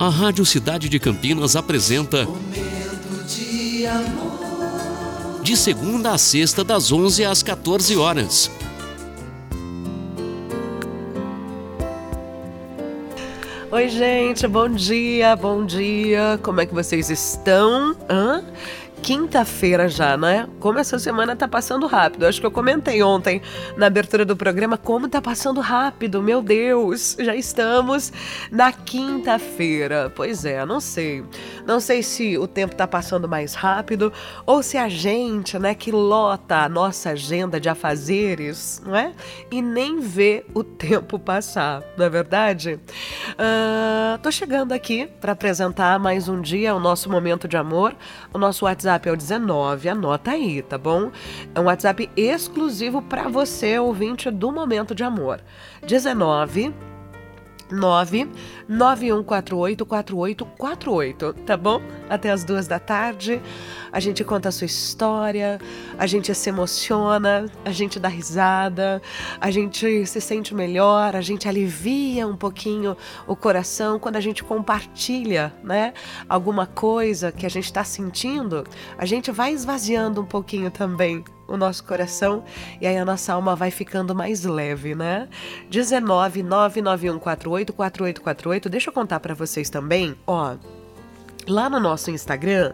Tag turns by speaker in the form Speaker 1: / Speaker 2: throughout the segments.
Speaker 1: A Rádio Cidade de Campinas apresenta
Speaker 2: Momento de amor.
Speaker 1: de segunda a sexta das 11 às 14 horas.
Speaker 3: Oi, gente, bom dia, bom dia. Como é que vocês estão? Hã? Quinta-feira já, né? Como essa semana tá passando rápido. Acho que eu comentei ontem na abertura do programa como tá passando rápido. Meu Deus, já estamos na quinta-feira. Pois é, não sei. Não sei se o tempo tá passando mais rápido ou se a gente, né, que lota a nossa agenda de afazeres, não é? E nem vê o tempo passar, não é verdade? Ah, tô chegando aqui para apresentar mais um dia o nosso momento de amor. O nosso WhatsApp é o 19, anota aí, tá bom? É um WhatsApp exclusivo para você, ouvinte do momento de amor. 19 991484848, tá bom? Até as duas da tarde. A gente conta a sua história, a gente se emociona, a gente dá risada, a gente se sente melhor, a gente alivia um pouquinho o coração quando a gente compartilha, né? Alguma coisa que a gente está sentindo, a gente vai esvaziando um pouquinho também o nosso coração e aí a nossa alma vai ficando mais leve, né? 19 99148 4848. Deixa eu contar para vocês também, ó. Lá no nosso Instagram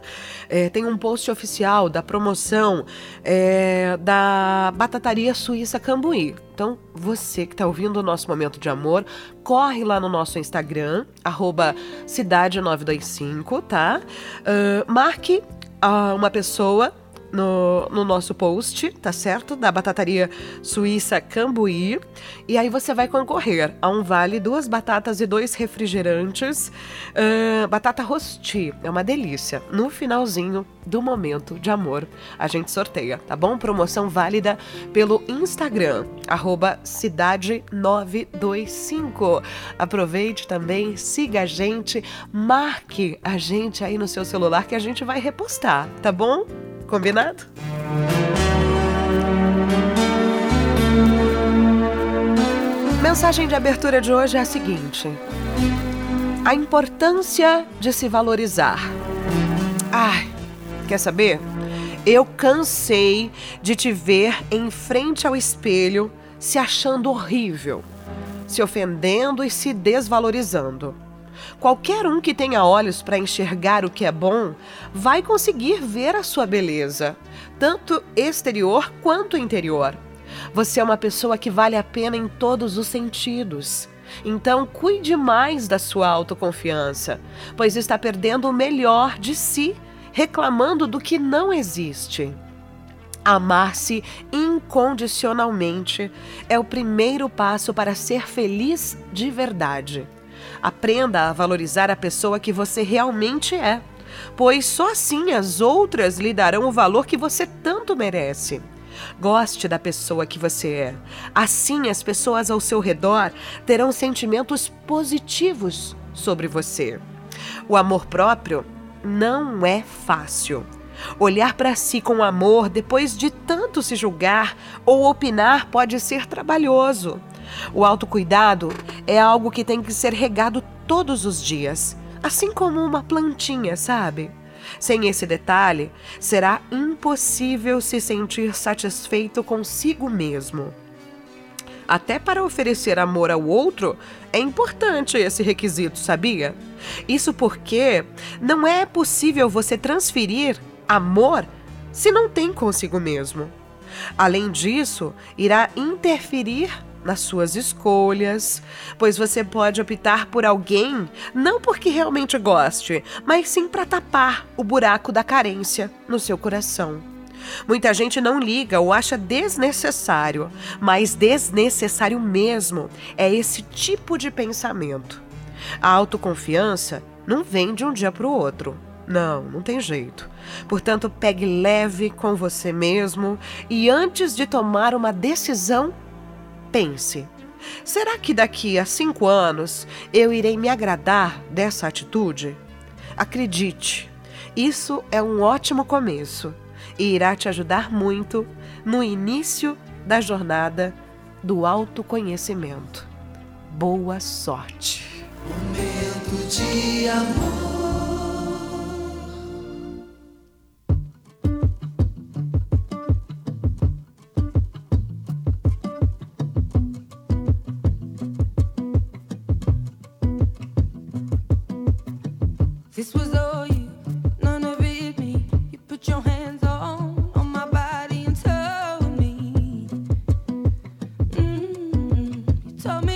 Speaker 3: é, tem um post oficial da promoção é, da Batataria Suíça Cambuí. Então, você que está ouvindo o nosso momento de amor, corre lá no nosso Instagram, cidade925, tá? Uh, marque uh, uma pessoa no, no, nosso post, tá certo? Da Batataria Suíça Cambuí. E aí você vai concorrer a um vale, duas batatas e dois refrigerantes. Uh, batata rosti, é uma delícia. No finalzinho do momento de amor, a gente sorteia, tá bom? Promoção válida pelo Instagram, cidade925. Aproveite também, siga a gente, marque a gente aí no seu celular que a gente vai repostar, tá bom? Combinado? Mensagem de abertura de hoje é a seguinte: a importância de se valorizar. Ai, quer saber? Eu cansei de te ver em frente ao espelho se achando horrível, se ofendendo e se desvalorizando. Qualquer um que tenha olhos para enxergar o que é bom vai conseguir ver a sua beleza, tanto exterior quanto interior. Você é uma pessoa que vale a pena em todos os sentidos. Então, cuide mais da sua autoconfiança, pois está perdendo o melhor de si, reclamando do que não existe. Amar-se incondicionalmente é o primeiro passo para ser feliz de verdade. Aprenda a valorizar a pessoa que você realmente é, pois só assim as outras lhe darão o valor que você tanto merece. Goste da pessoa que você é. Assim, as pessoas ao seu redor terão sentimentos positivos sobre você. O amor próprio não é fácil. Olhar para si com amor depois de tanto se julgar ou opinar pode ser trabalhoso. O autocuidado é algo que tem que ser regado todos os dias, assim como uma plantinha, sabe? Sem esse detalhe, será impossível se sentir satisfeito consigo mesmo. Até para oferecer amor ao outro, é importante esse requisito, sabia? Isso porque não é possível você transferir amor se não tem consigo mesmo. Além disso, irá interferir nas suas escolhas, pois você pode optar por alguém não porque realmente goste, mas sim para tapar o buraco da carência no seu coração. Muita gente não liga ou acha desnecessário, mas desnecessário mesmo é esse tipo de pensamento. A autoconfiança não vem de um dia para o outro. Não, não tem jeito. Portanto, pegue leve com você mesmo e antes de tomar uma decisão, pense: será que daqui a cinco anos eu irei me agradar dessa atitude? Acredite, isso é um ótimo começo e irá te ajudar muito no início da jornada do autoconhecimento. Boa sorte!
Speaker 2: Momento de amor.
Speaker 4: this was all you, none of it me, you put your hands on on my body and told me, mm-hmm. you told me.